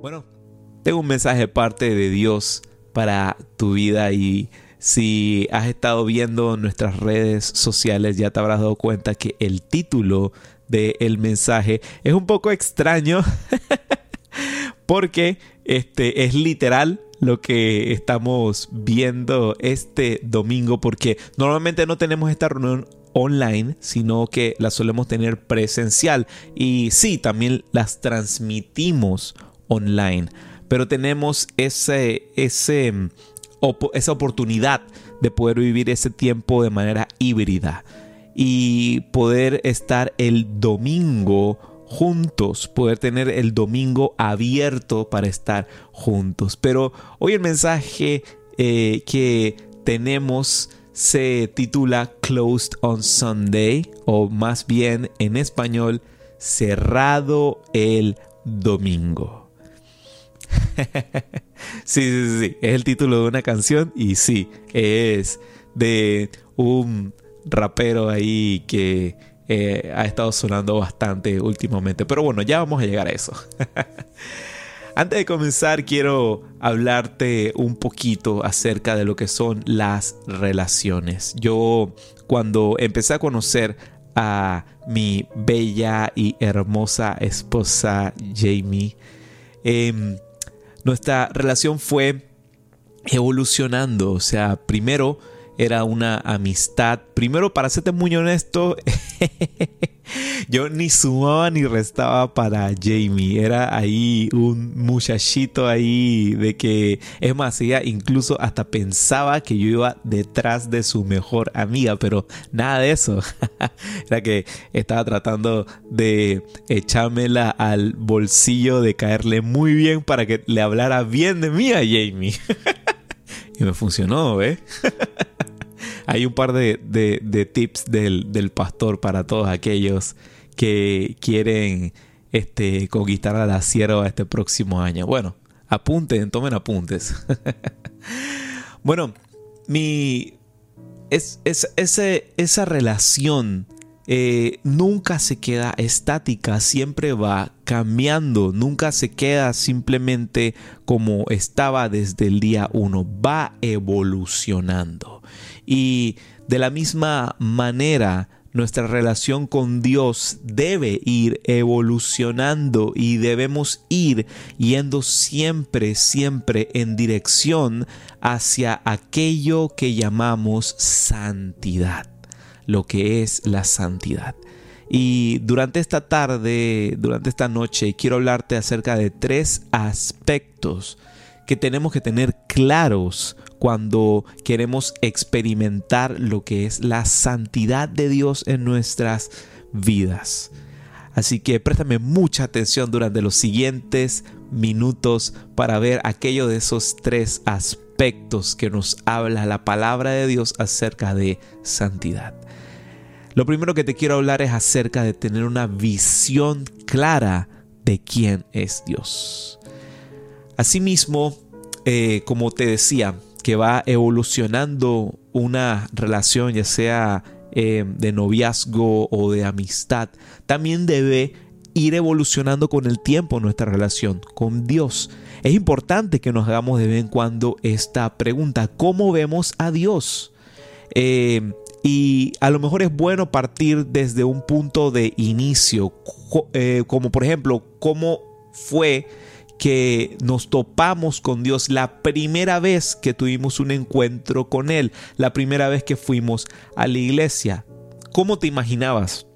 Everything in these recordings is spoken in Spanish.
Bueno, tengo un mensaje de parte de Dios para tu vida y si has estado viendo nuestras redes sociales ya te habrás dado cuenta que el título del mensaje es un poco extraño porque este es literal lo que estamos viendo este domingo porque normalmente no tenemos esta reunión online, sino que la solemos tener presencial. Y sí, también las transmitimos online, pero tenemos ese, ese, mm, esa oportunidad de poder vivir ese tiempo de manera híbrida y poder estar el domingo juntos, poder tener el domingo abierto para estar juntos. Pero hoy el mensaje eh, que tenemos se titula Closed on Sunday o más bien en español cerrado el domingo. sí, sí, sí, es el título de una canción y sí, es de un rapero ahí que eh, ha estado sonando bastante últimamente. Pero bueno, ya vamos a llegar a eso. Antes de comenzar, quiero hablarte un poquito acerca de lo que son las relaciones. Yo cuando empecé a conocer a mi bella y hermosa esposa Jamie, eh, nuestra relación fue evolucionando. O sea, primero era una amistad. Primero, para serte muy honesto, yo ni sumaba ni restaba para Jamie. Era ahí un muchachito ahí de que, es más, ella incluso hasta pensaba que yo iba detrás de su mejor amiga, pero nada de eso. era que estaba tratando de echármela al bolsillo, de caerle muy bien para que le hablara bien de mí a Jamie. y me funcionó, ¿eh? hay un par de, tips del, pastor para todos aquellos que quieren este, conquistar a la sierva este próximo año. Bueno, apunten, tomen apuntes. bueno, mi. Es, esa relación eh, nunca se queda estática, siempre va cambiando, nunca se queda simplemente como estaba desde el día uno, va evolucionando. Y de la misma manera, nuestra relación con Dios debe ir evolucionando y debemos ir yendo siempre, siempre en dirección hacia aquello que llamamos santidad, lo que es la santidad. Y durante esta tarde, durante esta noche, quiero hablarte acerca de tres aspectos que tenemos que tener claros cuando queremos experimentar lo que es la santidad de Dios en nuestras vidas. Así que préstame mucha atención durante los siguientes minutos para ver aquello de esos tres aspectos que nos habla la palabra de Dios acerca de santidad. Lo primero que te quiero hablar es acerca de tener una visión clara de quién es Dios. Asimismo, eh, como te decía, que va evolucionando una relación, ya sea eh, de noviazgo o de amistad, también debe ir evolucionando con el tiempo nuestra relación con Dios. Es importante que nos hagamos de vez en cuando esta pregunta, ¿cómo vemos a Dios? Eh, y a lo mejor es bueno partir desde un punto de inicio, eh, como por ejemplo, ¿cómo fue que nos topamos con Dios la primera vez que tuvimos un encuentro con Él, la primera vez que fuimos a la iglesia. ¿Cómo te imaginabas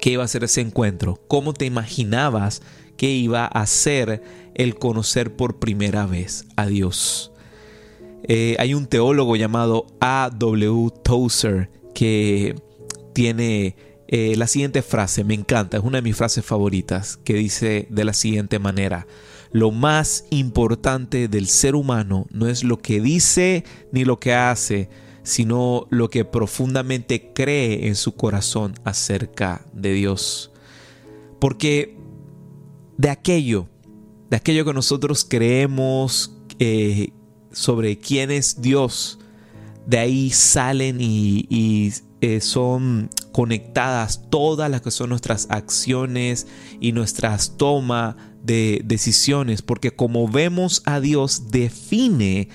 que iba a ser ese encuentro? ¿Cómo te imaginabas que iba a ser el conocer por primera vez a Dios? Eh, hay un teólogo llamado A.W. Tozer que tiene eh, la siguiente frase, me encanta, es una de mis frases favoritas, que dice de la siguiente manera, lo más importante del ser humano no es lo que dice ni lo que hace, sino lo que profundamente cree en su corazón acerca de Dios. Porque de aquello, de aquello que nosotros creemos eh, sobre quién es Dios, de ahí salen y, eh, son conectadas todas las que son nuestras acciones y nuestras tomas de decisiones, porque como vemos a Dios define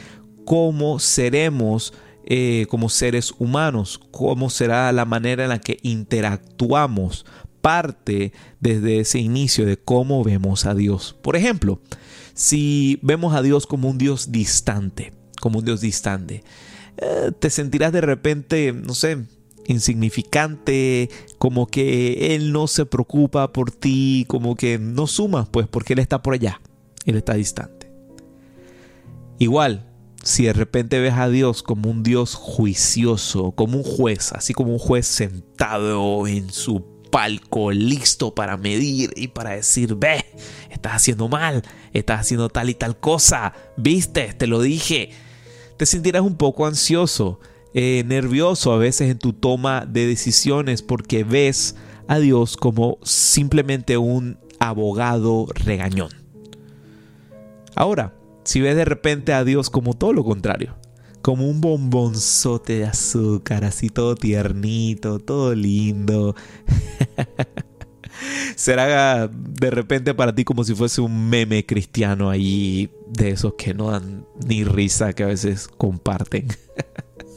cómo seremos eh, como seres humanos, cómo será la manera en la que interactuamos, parte desde ese inicio de cómo vemos a Dios. Por ejemplo, si vemos a Dios como un Dios distante, como un Dios distante, eh, te sentirás de repente, no sé, insignificante, como que Él no se preocupa por ti, como que no sumas, pues porque Él está por allá, Él está distante. Igual, si de repente ves a Dios como un Dios juicioso, como un juez, así como un juez sentado en su palco, listo para medir y para decir, ve, estás haciendo mal, estás haciendo tal y tal cosa, viste, te lo dije, te sentirás un poco ansioso, eh, nervioso a veces en tu toma de decisiones porque ves a Dios como simplemente un abogado regañón. Ahora, si ves de repente a Dios como todo lo contrario, como un bombonzote de azúcar, así todo tiernito, todo lindo. Será de repente para ti como si fuese un meme cristiano ahí de esos que no dan ni risa que a veces comparten.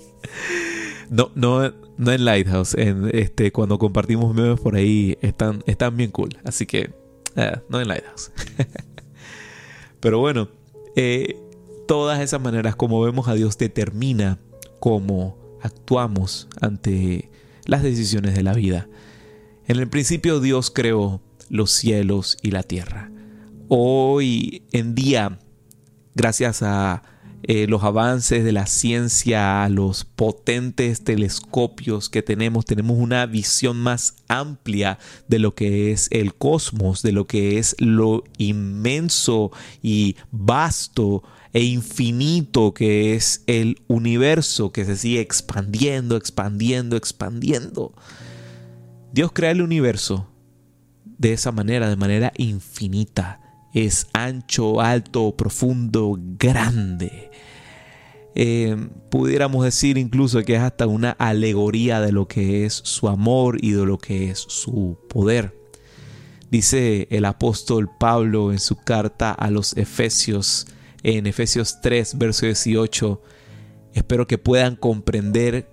no, no, no en Lighthouse, en este, cuando compartimos memes por ahí están, están bien cool. Así que, eh, no en Lighthouse. Pero bueno, eh, todas esas maneras como vemos a Dios determina cómo actuamos ante las decisiones de la vida. En el principio Dios creó los cielos y la tierra. Hoy en día, gracias a eh, los avances de la ciencia, los potentes telescopios que tenemos, tenemos una visión más amplia de lo que es el cosmos, de lo que es lo inmenso y vasto e infinito que es el universo que se sigue expandiendo, expandiendo, expandiendo. Dios crea el universo de esa manera, de manera infinita es ancho, alto, profundo, grande. Eh, pudiéramos decir incluso que es hasta una alegoría de lo que es su amor y de lo que es su poder. Dice el apóstol Pablo en su carta a los Efesios, en Efesios 3, verso 18, espero que puedan comprender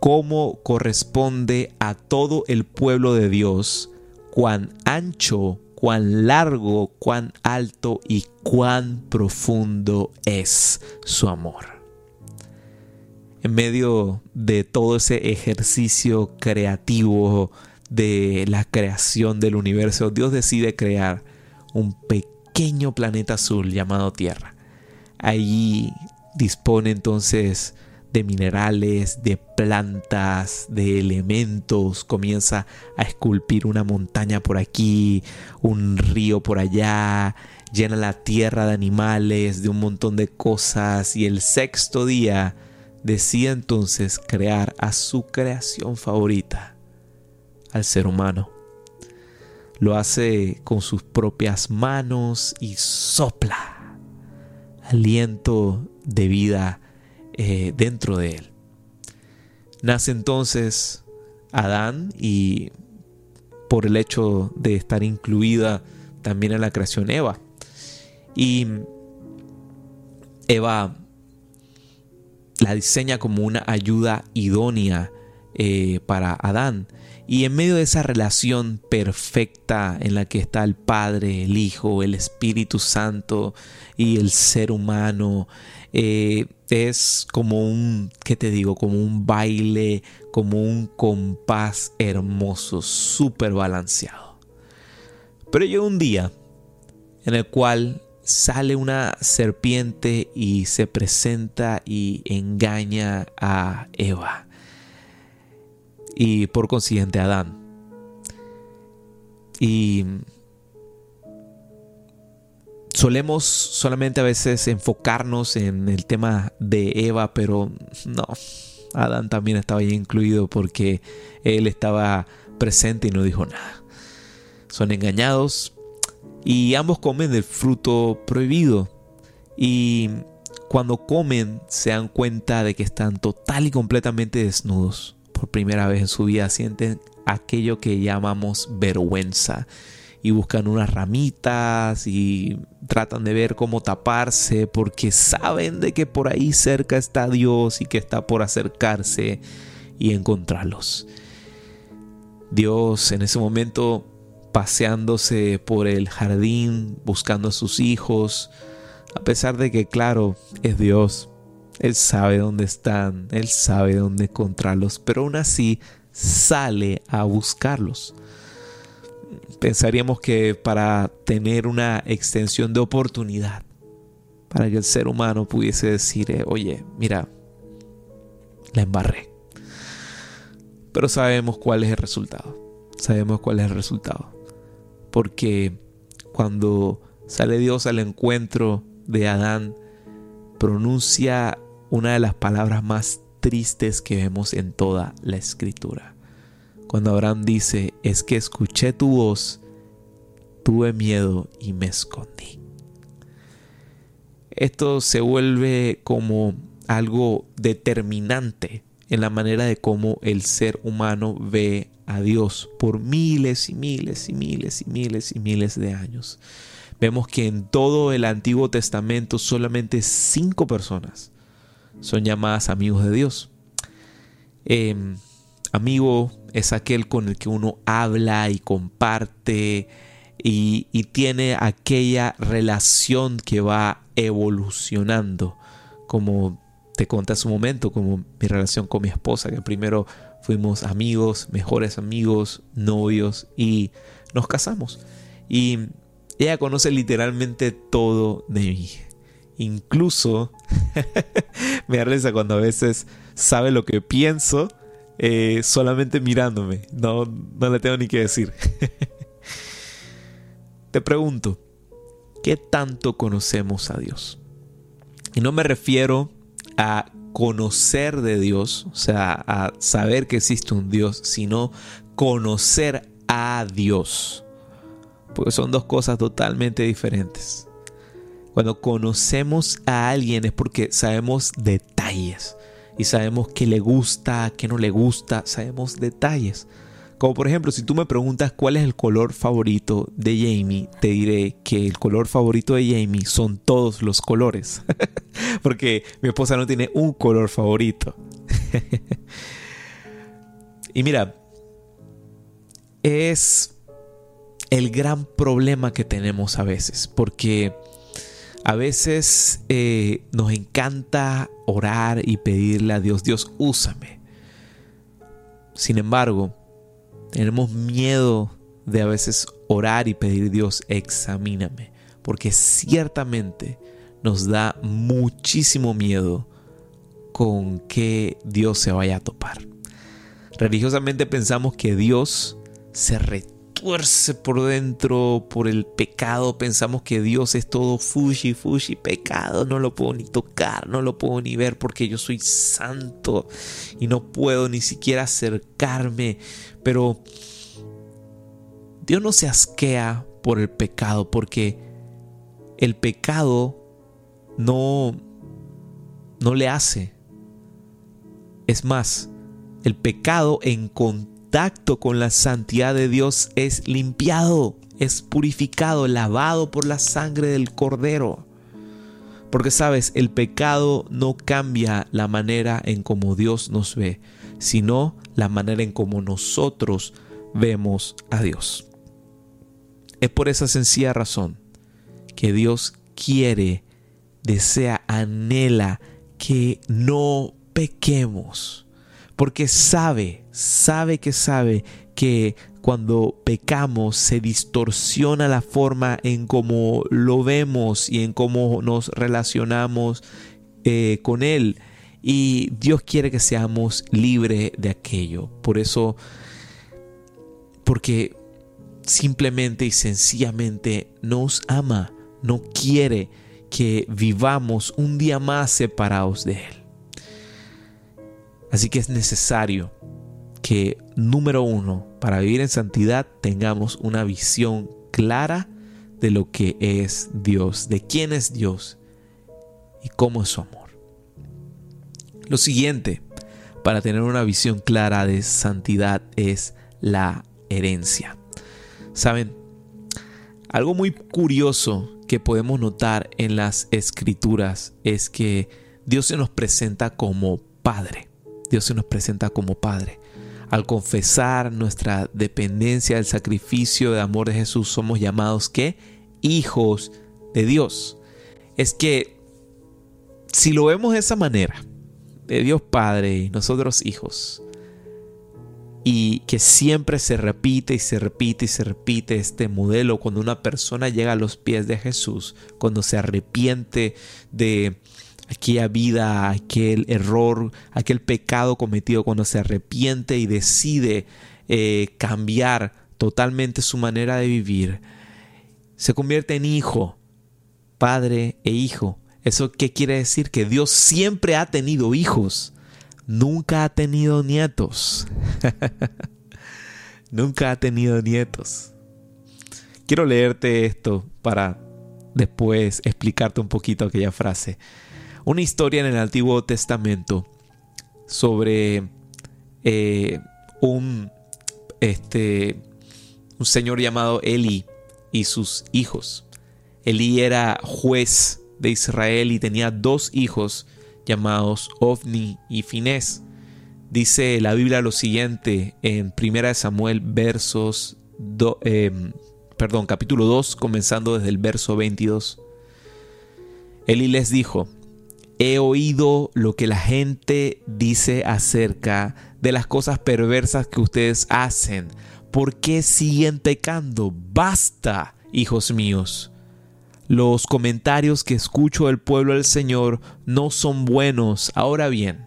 cómo corresponde a todo el pueblo de Dios, cuán ancho, cuán largo, cuán alto y cuán profundo es su amor. En medio de todo ese ejercicio creativo de la creación del universo, Dios decide crear un pequeño planeta azul llamado Tierra. Allí dispone entonces de minerales, de plantas, de elementos, comienza a esculpir una montaña por aquí, un río por allá, llena la tierra de animales, de un montón de cosas y el sexto día decide entonces crear a su creación favorita, al ser humano. Lo hace con sus propias manos y sopla aliento de vida eh, dentro de él. Nace entonces Adán y por el hecho de estar incluida también en la creación Eva. Y Eva la diseña como una ayuda idónea eh, para Adán. Y en medio de esa relación perfecta en la que está el Padre, el Hijo, el Espíritu Santo y el ser humano, eh, es como un, ¿qué te digo? Como un baile, como un compás hermoso, súper balanceado. Pero llega un día en el cual sale una serpiente y se presenta y engaña a Eva y por consiguiente Adán. Y solemos solamente a veces enfocarnos en el tema de Eva, pero no, Adán también estaba ahí incluido porque él estaba presente y no dijo nada. Son engañados y ambos comen del fruto prohibido. Y cuando comen se dan cuenta de que están total y completamente desnudos por primera vez en su vida sienten aquello que llamamos vergüenza y buscan unas ramitas y tratan de ver cómo taparse porque saben de que por ahí cerca está Dios y que está por acercarse y encontrarlos. Dios en ese momento paseándose por el jardín buscando a sus hijos, a pesar de que claro, es Dios, Él sabe dónde están, Él sabe dónde encontrarlos, pero aún así sale a buscarlos. Pensaríamos que para tener una extensión de oportunidad, para que el ser humano pudiese decir, eh, oye, mira, la embarré. Pero sabemos cuál es el resultado. Sabemos cuál es el resultado. Porque cuando sale Dios al encuentro de Adán, pronuncia una de las palabras más tristes que vemos en toda la escritura. Cuando Abraham dice, es que escuché tu voz, tuve miedo y me escondí. Esto se vuelve como algo determinante en la manera de cómo el ser humano ve a Dios por miles y miles y miles y miles y miles de años. Vemos que en todo el Antiguo Testamento solamente cinco personas son llamadas amigos de Dios. Em, amigo es aquel con el que uno habla y comparte y, tiene aquella relación que va evolucionando, como te conté hace un momento, como mi relación con mi esposa, que primero fuimos amigos, mejores amigos, novios y nos casamos. Y ella conoce literalmente todo de mí. Incluso me risa cuando a veces sabe lo que pienso eh, solamente mirándome. No, no le tengo ni que decir. Te pregunto, ¿qué tanto conocemos a Dios? Y no me refiero a conocer de Dios, o sea, a saber que existe un Dios, sino conocer a Dios. Porque son dos cosas totalmente diferentes. Cuando conocemos a alguien es porque sabemos detalles y sabemos qué le gusta, qué no le gusta, sabemos detalles. Como por ejemplo, si tú me preguntas cuál es el color favorito de Jamie, te diré que el color favorito de Jamie son todos los colores. Porque mi esposa no tiene un color favorito. y mira, es el gran problema que tenemos a veces. Porque a veces eh, nos encanta orar y pedirle a Dios, Dios, úsame. Sin embargo, tenemos miedo de a veces orar y pedir Dios, examíname, porque ciertamente nos da muchísimo miedo con que Dios se vaya a topar. Religiosamente pensamos que Dios se retuerce por dentro por el pecado, pensamos que Dios es todo fushi, fushi, pecado, no lo puedo ni tocar, no lo puedo ni ver porque yo soy santo y no puedo ni siquiera acercarme, pero Dios no se asquea por el pecado porque el pecado no no le hace. Es más, el pecado en con la santidad de Dios es limpiado, es purificado, lavado por la sangre del cordero. Porque sabes, el pecado no cambia la manera en como Dios nos ve, sino la manera en como nosotros vemos a Dios. Es por esa sencilla razón que Dios quiere, desea, anhela que no pequemos. Porque sabe, sabe que sabe que cuando pecamos se distorsiona la forma en cómo lo vemos y en cómo nos relacionamos eh, con Él. Y Dios quiere que seamos libres de aquello. Por eso, porque simplemente y sencillamente nos ama, no quiere que vivamos un día más separados de Él. Así que es necesario que, número uno, para vivir en santidad tengamos una visión clara de lo que es Dios, de quién es Dios y cómo es su amor. Lo siguiente, para tener una visión clara de santidad es la herencia. Saben, algo muy curioso que podemos notar en las escrituras es que Dios se nos presenta como Padre. Dios se nos presenta como Padre. Al confesar nuestra dependencia del sacrificio de amor de Jesús, somos llamados que hijos de Dios. Es que si lo vemos de esa manera, de Dios Padre y nosotros hijos, y que siempre se repite y se repite y se repite este modelo cuando una persona llega a los pies de Jesús, cuando se arrepiente de aquella vida, aquel error, aquel pecado cometido, cuando se arrepiente y decide eh, cambiar totalmente su manera de vivir, se convierte en hijo, padre e hijo. ¿Eso qué quiere decir? Que Dios siempre ha tenido hijos nunca ha tenido nietos. nunca ha tenido nietos. Quiero leerte esto para después explicarte un poquito aquella frase. Una historia en el Antiguo Testamento sobre eh, un, este, un señor llamado Eli y sus hijos. Eli era juez de Israel y tenía dos hijos llamados Ovni y Finés. Dice la Biblia lo siguiente en 1 Samuel versos em, perdón, capítulo 2, comenzando desde el verso 22. Eli les dijo, he oído lo que la gente dice acerca de las cosas perversas que ustedes hacen. ¿Por qué siguen pecando? Basta, hijos míos. Los comentarios que escucho del pueblo del Señor no son buenos. Ahora bien,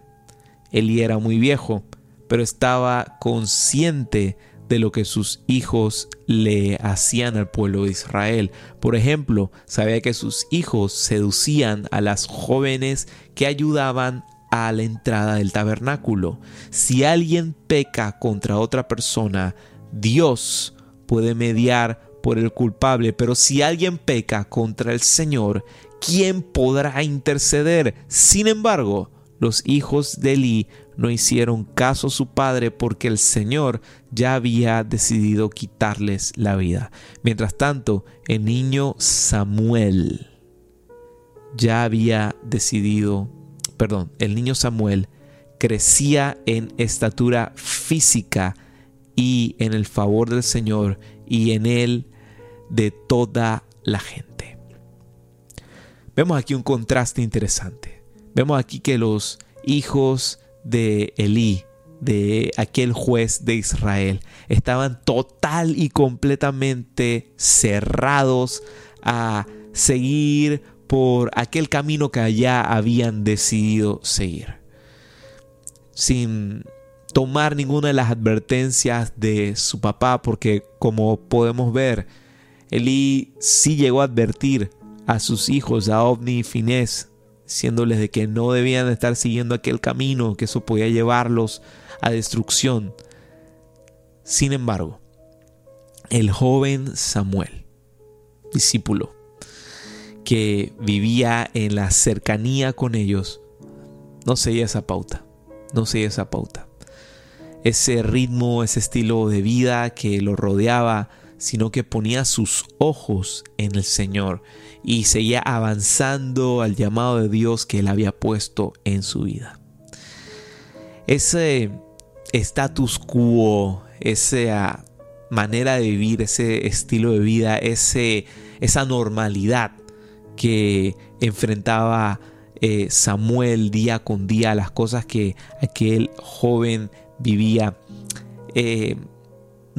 Eli era muy viejo, pero estaba consciente de lo que sus hijos le hacían al pueblo de Israel. Por ejemplo, sabía que sus hijos seducían a las jóvenes que ayudaban a la entrada del tabernáculo. Si alguien peca contra otra persona, Dios puede mediar por el culpable, pero si alguien peca contra el Señor, ¿quién podrá interceder? Sin embargo, los hijos de Eli no hicieron caso a su padre porque el Señor ya había decidido quitarles la vida. Mientras tanto, el niño Samuel ya había decidido, perdón, el niño Samuel crecía en estatura física y en el favor del Señor y en él de toda la gente. Vemos aquí un contraste interesante. Vemos aquí que los hijos de Elí, de aquel juez de Israel, estaban total y completamente cerrados a seguir por aquel camino que allá habían decidido seguir. Sin tomar ninguna de las advertencias de su papá, porque como podemos ver, Elí sí llegó a advertir a sus hijos, a Ovni y Finés, diciéndoles de que no debían estar siguiendo aquel camino, que eso podía llevarlos a destrucción. Sin embargo, el joven Samuel, discípulo, que vivía en la cercanía con ellos, no seguía esa pauta, no seguía esa pauta. Ese ritmo, ese estilo de vida que lo rodeaba, sino que ponía sus ojos en el Señor y seguía avanzando al llamado de Dios que él había puesto en su vida. Ese status quo, esa manera de vivir, ese estilo de vida, ese, esa normalidad que enfrentaba eh, Samuel día con día, las cosas que aquel joven vivía, eh,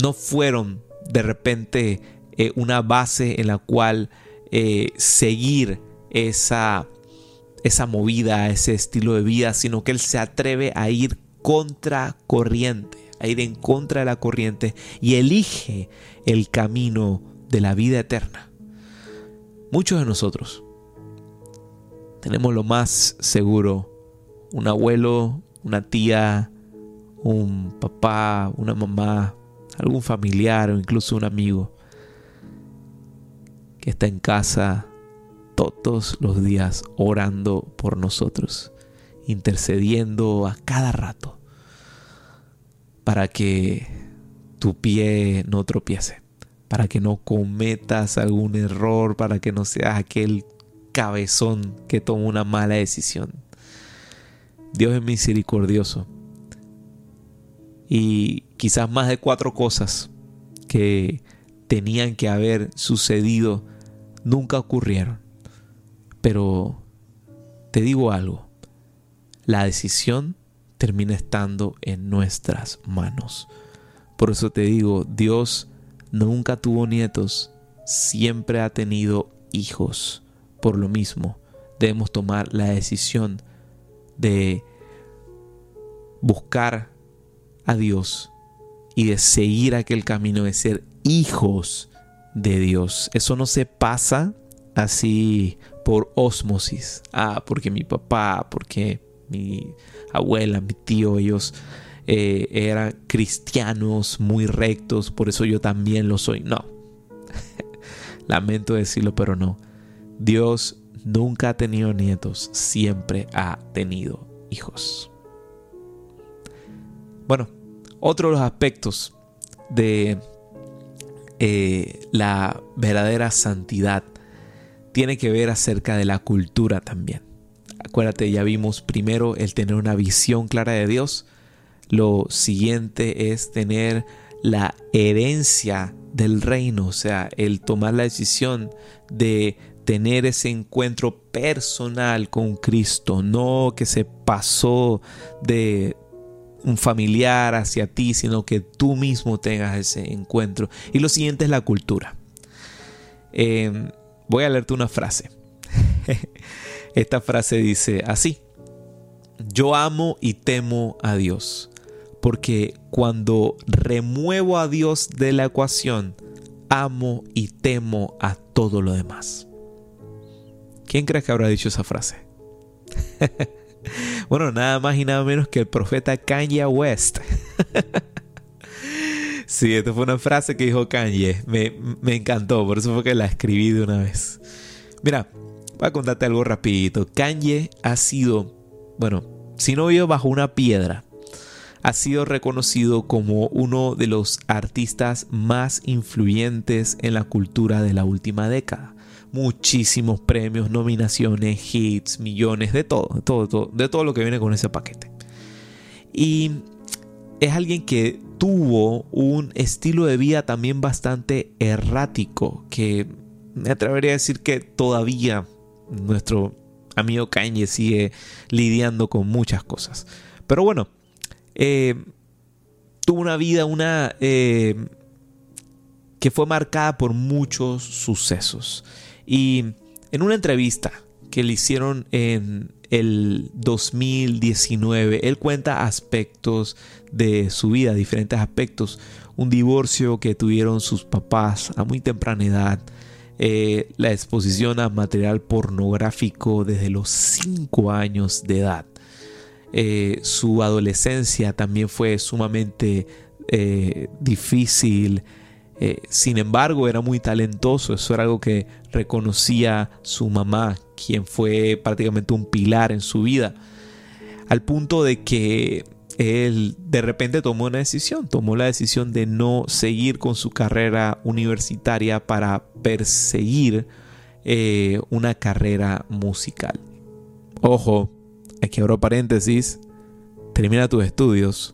no fueron de repente eh, una base en la cual eh, seguir esa, esa movida, ese estilo de vida, sino que él se atreve a ir contra corriente, a ir en contra de la corriente y elige el camino de la vida eterna. Muchos de nosotros tenemos lo más seguro, un abuelo, una tía, un papá, una mamá, algún familiar o incluso un amigo que está en casa todos los días orando por nosotros, intercediendo a cada rato para que tu pie no tropiece, para que no cometas algún error, para que no seas aquel cabezón que toma una mala decisión. Dios es misericordioso. Y quizás más de cuatro cosas que tenían que haber sucedido nunca ocurrieron. Pero te digo algo, la decisión termina estando en nuestras manos. Por eso te digo, Dios nunca tuvo nietos, siempre ha tenido hijos. Por lo mismo, debemos tomar la decisión de buscar a Dios y de seguir aquel camino de ser hijos de Dios. Eso no se pasa así por osmosis. Ah, porque mi papá, porque mi abuela, mi tío, ellos eh, eran cristianos muy rectos, por eso yo también lo soy. No. Lamento decirlo, pero no. Dios nunca ha tenido nietos, siempre ha tenido hijos. Bueno, otro de los aspectos de eh, la verdadera santidad tiene que ver acerca de la cultura también. Acuérdate, ya vimos primero el tener una visión clara de Dios. Lo siguiente es tener la herencia del reino, o sea, el tomar la decisión de tener ese encuentro personal con Cristo, no que se pasó de un familiar hacia ti, sino que tú mismo tengas ese encuentro. Y lo siguiente es la cultura. Em, voy a leerte una frase. Esta frase dice así, yo amo y temo a Dios, porque cuando remuevo a Dios de la ecuación, amo y temo a todo lo demás. ¿Quién crees que habrá dicho esa frase? bueno, nada más y nada menos que el profeta Kanye West. sí, esta fue una frase que dijo Kanye. Me, me, encantó, por eso fue que la escribí de una vez. Mira, voy a contarte algo rapidito. Kanye ha sido, bueno, si no vive bajo una piedra, ha sido reconocido como uno de los artistas más influyentes en la cultura de la última década muchísimos premios, nominaciones, hits, millones, de todo, de todo, de todo lo que viene con ese paquete. Y es alguien que tuvo un estilo de vida también bastante errático, que me atrevería a decir que todavía nuestro amigo Kanye sigue lidiando con muchas cosas. Pero bueno, eh, tuvo una vida, una... Eh, que fue marcada por muchos sucesos. Y en una entrevista que le hicieron en el 2019, él cuenta aspectos de su vida, diferentes aspectos. Un divorcio que tuvieron sus papás a muy temprana edad. Eh, la exposición a material pornográfico desde los 5 años de edad. Eh, su adolescencia también fue sumamente eh, difícil. Eh, sin embargo, era muy talentoso, eso era algo que reconocía su mamá, quien fue prácticamente un pilar en su vida, al punto de que él de repente tomó una decisión, tomó la decisión de no seguir con su carrera universitaria para perseguir eh, una carrera musical. Ojo, aquí abro paréntesis, termina tus estudios,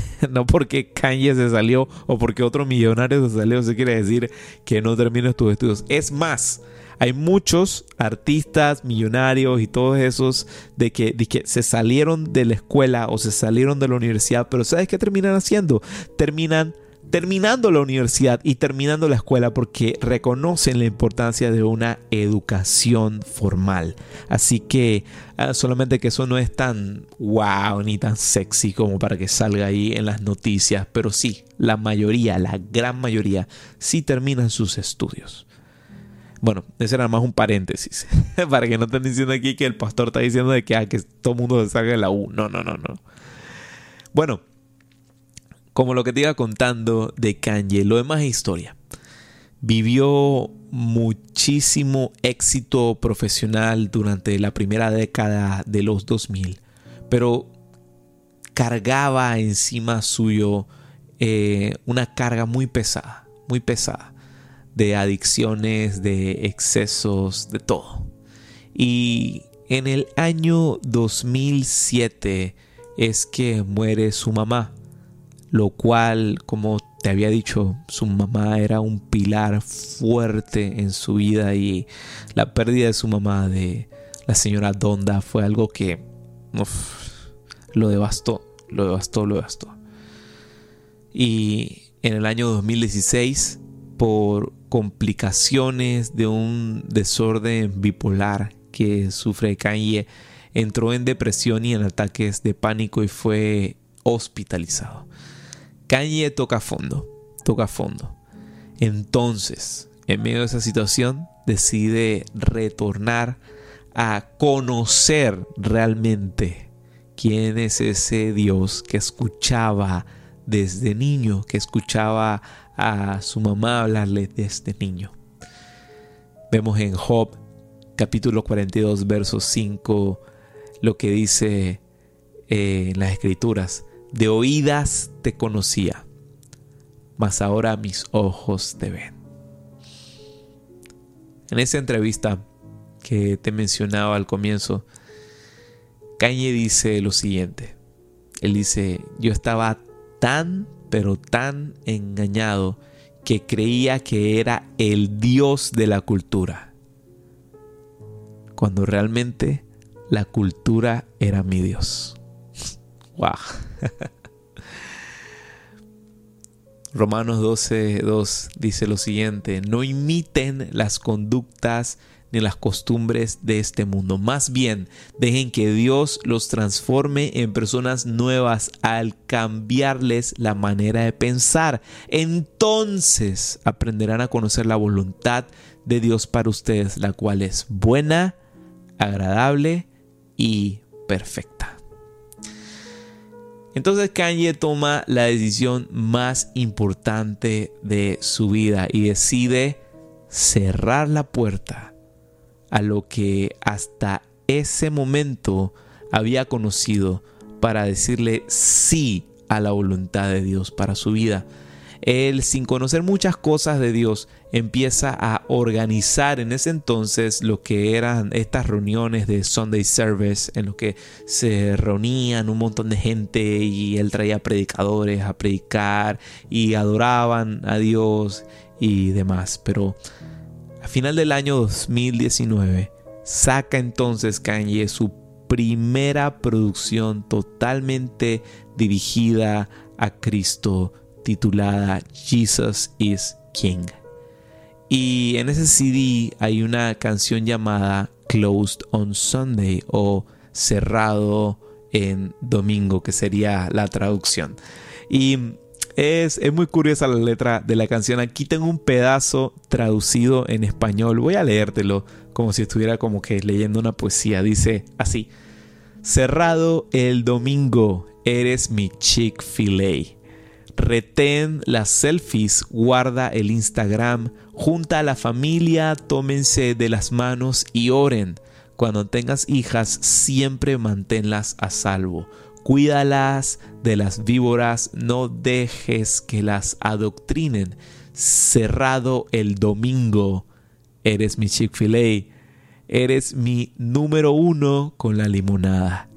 no porque Kanye se salió o porque otro millonario se salió, se quiere decir que no termines tus estudios. Es más, hay muchos artistas millonarios y todos esos de que, de que, se salieron de la escuela o se salieron de la universidad, pero ¿sabes qué terminan haciendo? Terminan terminando la universidad y terminando la escuela porque reconocen la importancia de una educación formal. Así que ah, solamente que eso no es tan wow ni tan sexy como para que salga ahí en las noticias, pero sí, la mayoría, la gran mayoría, sí terminan sus estudios. Bueno, ese era más un paréntesis. para que no estén diciendo aquí que el pastor está diciendo de que, ah, que todo el mundo salga de la U. No, no, no, no. Bueno, como lo que te iba contando de Kanye, lo demás es historia. Vivió muchísimo éxito profesional durante la primera década de los 2000, pero cargaba encima suyo eh, una carga muy pesada, muy pesada, de adicciones, de excesos, de todo. Y en el año 2007 es que muere su mamá, lo cual, como te había dicho, su mamá era un pilar fuerte en su vida y la pérdida de su mamá, de la señora Donda, fue algo que lo devastó, lo devastó, lo devastó. Y en el año 2016, por complicaciones de un desorden bipolar que sufre Kanye, entró en depresión y en ataques de pánico y fue hospitalizado. Kanye toca fondo, toca fondo. Entonces, en medio de esa situación, decide retornar a conocer realmente quién es ese Dios que escuchaba desde niño, que escuchaba a su mamá hablarle desde niño. Vemos en Job capítulo 42, verso 5, lo que dice eh, en las escrituras, de oídas te conocía, mas ahora mis ojos te ven. En esa entrevista que te mencionaba al comienzo, Kanye dice lo siguiente. Él dice, yo estaba tan, pero tan engañado que creía que era el Dios de la cultura, cuando realmente la cultura era mi Dios. ¡Wow! Romanos 12, 2 dice lo siguiente, no imiten las conductas ni las costumbres de este mundo. Más bien, dejen que Dios los transforme en personas nuevas al cambiarles la manera de pensar. Entonces aprenderán a conocer la voluntad de Dios para ustedes, la cual es buena, agradable y perfecta. Entonces Kanye toma la decisión más importante de su vida y decide cerrar la puerta a lo que hasta ese momento había conocido para decirle sí a la voluntad de Dios para su vida. Él, sin conocer muchas cosas de Dios, empieza a organizar en ese entonces lo que eran estas reuniones de Sunday Service, en lo que se reunían un montón de gente y él traía predicadores a predicar y adoraban a Dios y demás. Pero a final del año 2019, saca entonces Kanye su primera producción totalmente dirigida a Cristo titulada Jesus is King. Y en ese CD hay una canción llamada Closed on Sunday o cerrado en domingo, que sería la traducción. Y es, muy curiosa la letra de la canción. Aquí tengo un pedazo traducido en español. Voy a leértelo como si estuviera como que leyendo una poesía. Dice así. Cerrado el domingo, eres mi Chick-fil-A. Retén las selfies, guarda el Instagram, junta a la familia, tómense de las manos y oren. Cuando tengas hijas, siempre manténlas a salvo Cuídalas de las víboras, no dejes que las adoctrinen. Cerrado el domingo, eres mi Chick-fil-A, eres mi número uno con la limonada.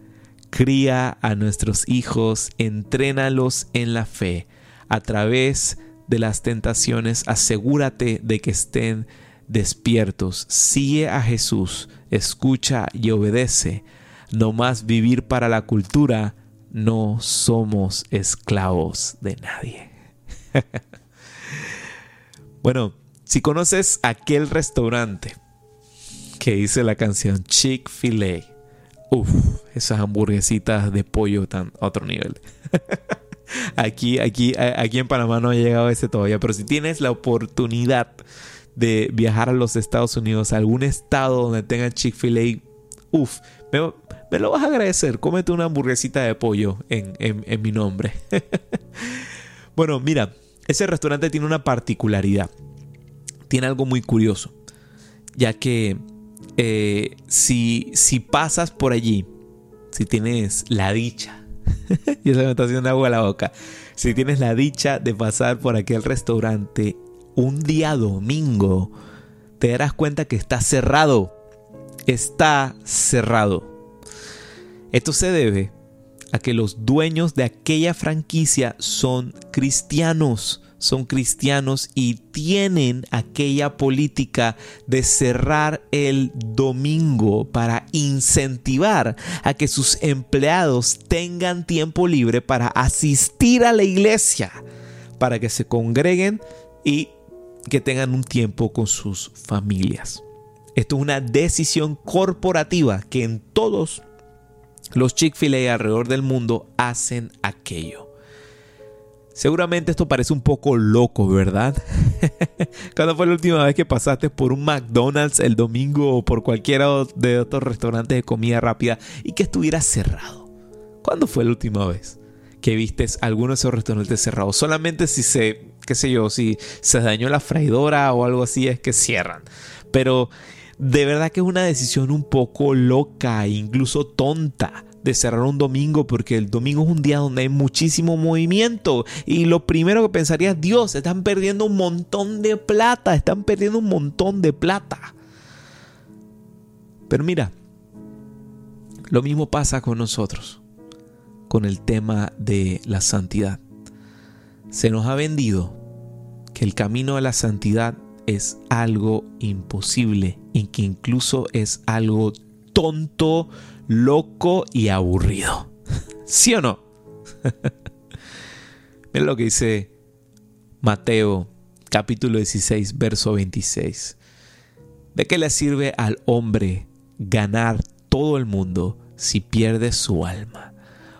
Cría a nuestros hijos, entrénalos en la fe. A través de las tentaciones, asegúrate de que estén despiertos. Sigue a Jesús, escucha y obedece no más vivir para la cultura, no somos esclavos de nadie. bueno, si conoces aquel restaurante que dice la canción Chick-fil-A, uff, esas hamburguesitas de pollo tan a otro nivel. aquí, aquí, aquí en Panamá no ha llegado ese todavía, pero si tienes la oportunidad de viajar a los Estados Unidos, a algún estado donde tenga Chick-fil-A, uff, me, lo vas a agradecer. Cómete una hamburguesita de pollo en, mi nombre. bueno, mira, ese restaurante tiene una particularidad. Tiene algo muy curioso. Ya que eh, si, si pasas por allí, si tienes la dicha y se me está haciendo agua a la boca. Si tienes la dicha de pasar por aquel restaurante un día domingo, te darás cuenta que está cerrado. Está cerrado. Esto se debe a que los dueños de aquella franquicia son cristianos son cristianos y tienen aquella política de cerrar el domingo para incentivar a que sus empleados tengan tiempo libre para asistir a la iglesia, para que se congreguen y que tengan un tiempo con sus familias. Esto es una decisión corporativa que en todos los Chick-fil-A alrededor del mundo hacen aquello. Seguramente esto parece un poco loco, ¿verdad? ¿Cuándo fue la última vez que pasaste por un McDonald's el domingo o por cualquiera de otros restaurantes de comida rápida y que estuviera cerrado? ¿Cuándo fue la última vez que vistes alguno de esos restaurantes cerrados? Solamente si se, qué sé yo, si se dañó la freidora o algo así es que cierran. Pero de verdad que es una decisión un poco loca, incluso tonta de cerrar un domingo porque el domingo es un día donde hay muchísimo movimiento y lo primero que pensaría es Dios, están perdiendo un montón de plata, están perdiendo un montón de plata. Pero mira, lo mismo pasa con nosotros, con el tema de la santidad. Se nos ha vendido que el camino a la santidad es algo imposible y que incluso es algo tonto, loco y aburrido. ¿Sí o no? Mira lo que dice Mateo capítulo 16, verso 26. ¿De qué le sirve al hombre ganar todo el mundo si pierde su alma?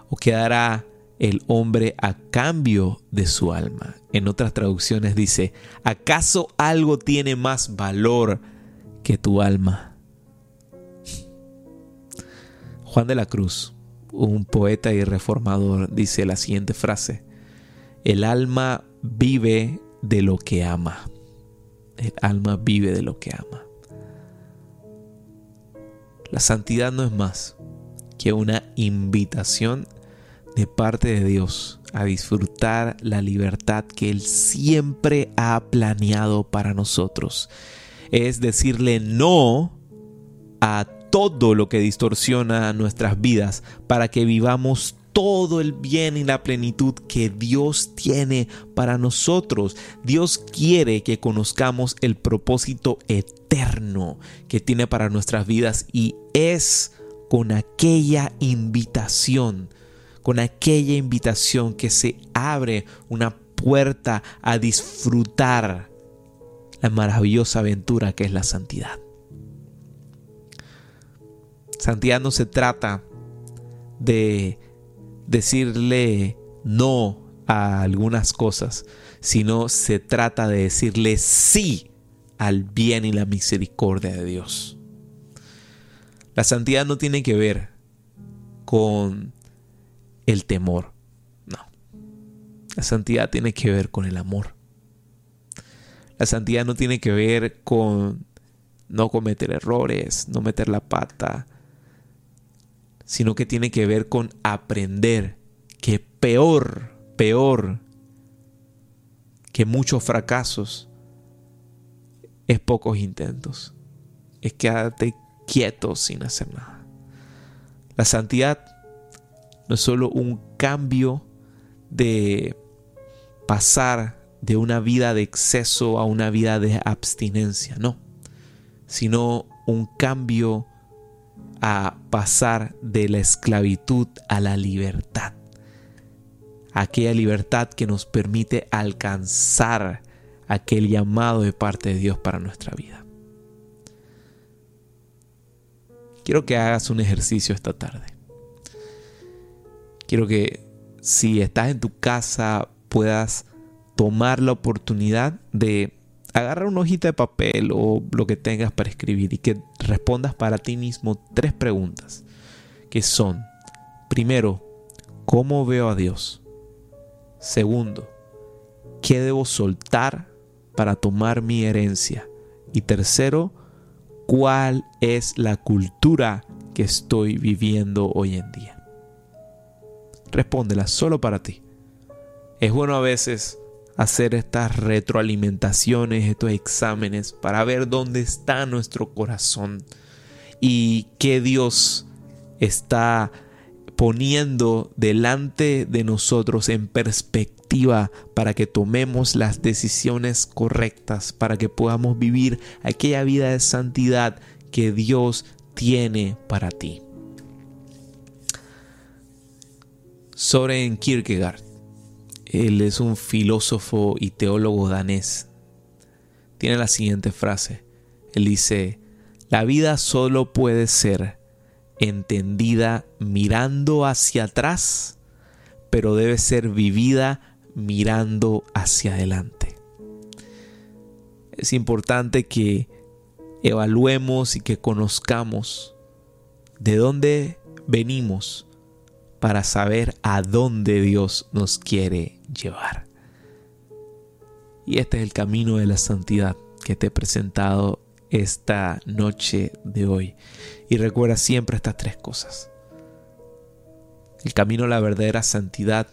¿O quedará el hombre a cambio de su alma? En otras traducciones dice, ¿acaso algo tiene más valor que tu alma? Juan de la Cruz, un poeta y reformador, dice la siguiente frase, el alma vive de lo que ama. El alma vive de lo que ama. La santidad no es más que una invitación de parte de Dios a disfrutar la libertad que Él siempre ha planeado para nosotros. Es decirle no a todo lo que distorsiona nuestras vidas para que vivamos todo el bien y la plenitud que Dios tiene para nosotros. Dios quiere que conozcamos el propósito eterno que tiene para nuestras vidas y es con aquella invitación, con aquella invitación que se abre una puerta a disfrutar la maravillosa aventura que es la santidad. Santidad no se trata de decirle no a algunas cosas, sino se trata de decirle sí al bien y la misericordia de Dios. La santidad no tiene que ver con el temor, no. La santidad tiene que ver con el amor. La santidad no tiene que ver con no cometer errores, no meter la pata, sino que tiene que ver con aprender que peor, peor que muchos fracasos es pocos intentos. Es quedarte quieto sin hacer nada. La santidad no es solo un cambio de pasar de una vida de exceso a una vida de abstinencia, no, sino un cambio a pasar de la esclavitud a la libertad. Aquella libertad que nos permite alcanzar aquel llamado de parte de Dios para nuestra vida. Quiero que hagas un ejercicio esta tarde. Quiero que si estás en tu casa puedas tomar la oportunidad de agarra una hojita de papel o lo que tengas para escribir y que respondas para ti mismo tres preguntas que son, primero, ¿cómo veo a Dios? Segundo, ¿qué debo soltar para tomar mi herencia? Y tercero, ¿cuál es la cultura que estoy viviendo hoy en día? Respóndela solo para ti. Es bueno a veces hacer estas retroalimentaciones, estos exámenes para ver dónde está nuestro corazón y qué Dios está poniendo delante de nosotros en perspectiva para que tomemos las decisiones correctas, para que podamos vivir aquella vida de santidad que Dios tiene para ti. Soren Kierkegaard, él es un filósofo y teólogo danés, tiene la siguiente frase. Él dice, la vida solo puede ser entendida mirando hacia atrás, pero debe ser vivida mirando hacia adelante. Es importante que evaluemos y que conozcamos de dónde venimos para saber a dónde Dios nos quiere llevar. Y este es el camino de la santidad que te he presentado esta noche de hoy. Y recuerda siempre estas tres cosas. El camino a la verdadera santidad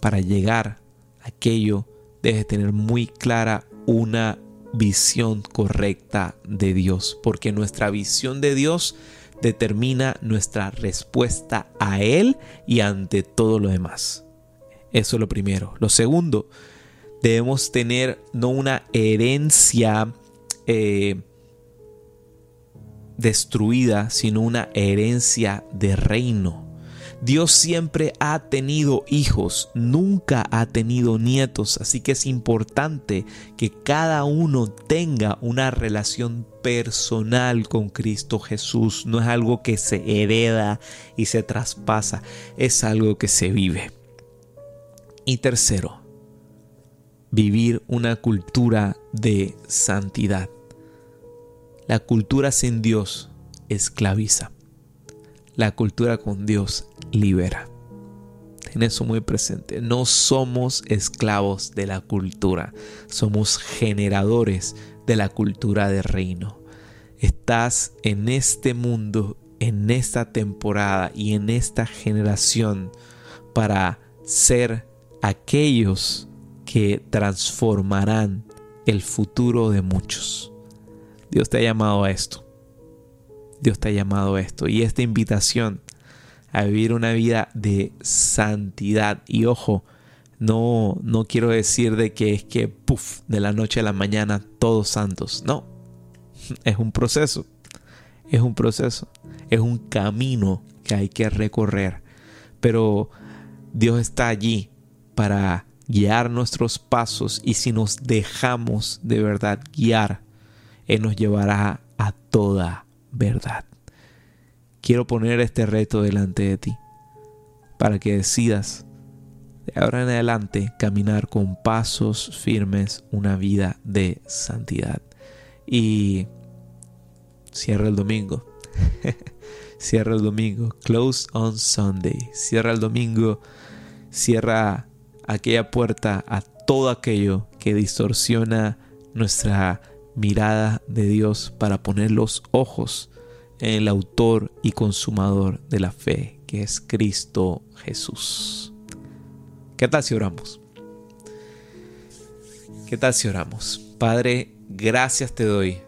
para llegar a aquello debes tener muy clara una visión correcta de Dios, porque nuestra visión de Dios determina nuestra respuesta a Él y ante todo lo demás. Eso es lo primero. Lo segundo, debemos tener no una herencia eh, destruida, sino una herencia de reino. Dios siempre ha tenido hijos, nunca ha tenido nietos, así que es importante que cada uno tenga una relación personal con Cristo Jesús. No es algo que se hereda y se traspasa, es algo que se vive. Y tercero, vivir una cultura de santidad. La cultura sin Dios esclaviza. La cultura con Dios libera. Ten eso muy presente. No somos esclavos de la cultura. Somos generadores de la cultura del reino. Estás en este mundo, en esta temporada y en esta generación para ser aquellos que transformarán el futuro de muchos. Dios te ha llamado a esto. Dios te ha llamado a esto. Y esta invitación a vivir una vida de santidad. Y ojo, no, no quiero decir de que es que, puff, de la noche a la mañana todos santos. No, es un proceso. Es un proceso. Es un camino que hay que recorrer. Pero Dios está allí para guiar nuestros pasos y si nos dejamos de verdad guiar él nos llevará a toda verdad. Quiero poner este reto delante de ti para que decidas de ahora en adelante caminar con pasos firmes una vida de santidad. Y cierra el domingo. cierra el domingo. Close on Sunday. Cierra el domingo. Cierra aquella puerta a todo aquello que distorsiona nuestra mirada de Dios para poner los ojos el autor y consumador de la fe, que es Cristo Jesús. ¿Qué tal si oramos? ¿Qué tal si oramos? Padre, gracias te doy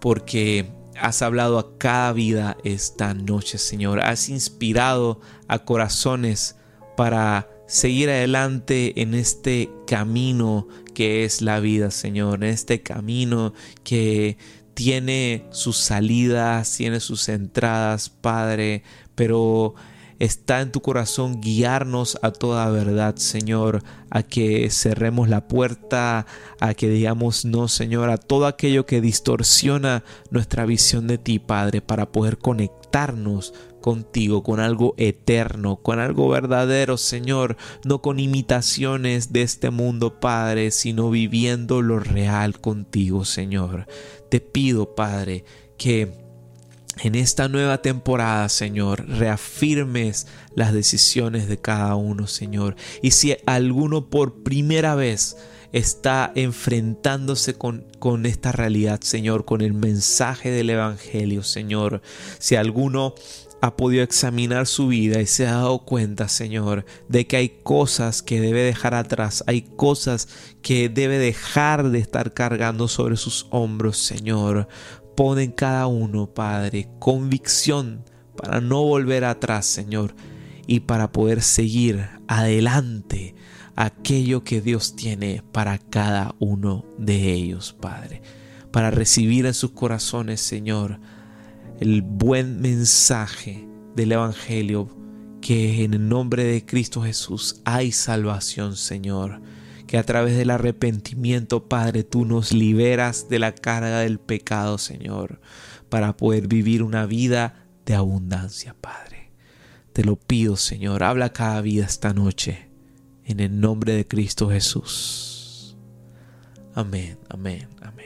porque has hablado a cada vida esta noche, Señor. Has inspirado a corazones para seguir adelante en este camino que es la vida, Señor, en este camino que tiene sus salidas, tiene sus entradas, Padre, pero está en tu corazón guiarnos a toda verdad, Señor, a que cerremos la puerta, a que digamos no, Señor, a todo aquello que distorsiona nuestra visión de ti, Padre, para poder conectarnos contigo, con algo eterno, con algo verdadero, Señor, no con imitaciones de este mundo, Padre, sino viviendo lo real contigo, Señor. Te pido, Padre, que en esta nueva temporada, Señor, reafirmes las decisiones de cada uno, Señor. Y si alguno por primera vez está enfrentándose con, con, esta realidad, Señor, con el mensaje del Evangelio, Señor. Si alguno ha podido examinar su vida y se ha dado cuenta, Señor, de que hay cosas que debe dejar atrás, hay cosas que debe dejar de estar cargando sobre sus hombros, Señor. Pon en cada uno, Padre, convicción para no volver atrás, Señor, y para poder seguir adelante aquello que Dios tiene para cada uno de ellos, Padre, para recibir en sus corazones, Señor, el buen mensaje del Evangelio, que en el nombre de Cristo Jesús hay salvación, Señor. Que a través del arrepentimiento, Padre, tú nos liberas de la carga del pecado, Señor, para poder vivir una vida de abundancia, Padre. Te lo pido, Señor, habla cada vida esta noche, en el nombre de Cristo Jesús. Amén, amén, amén.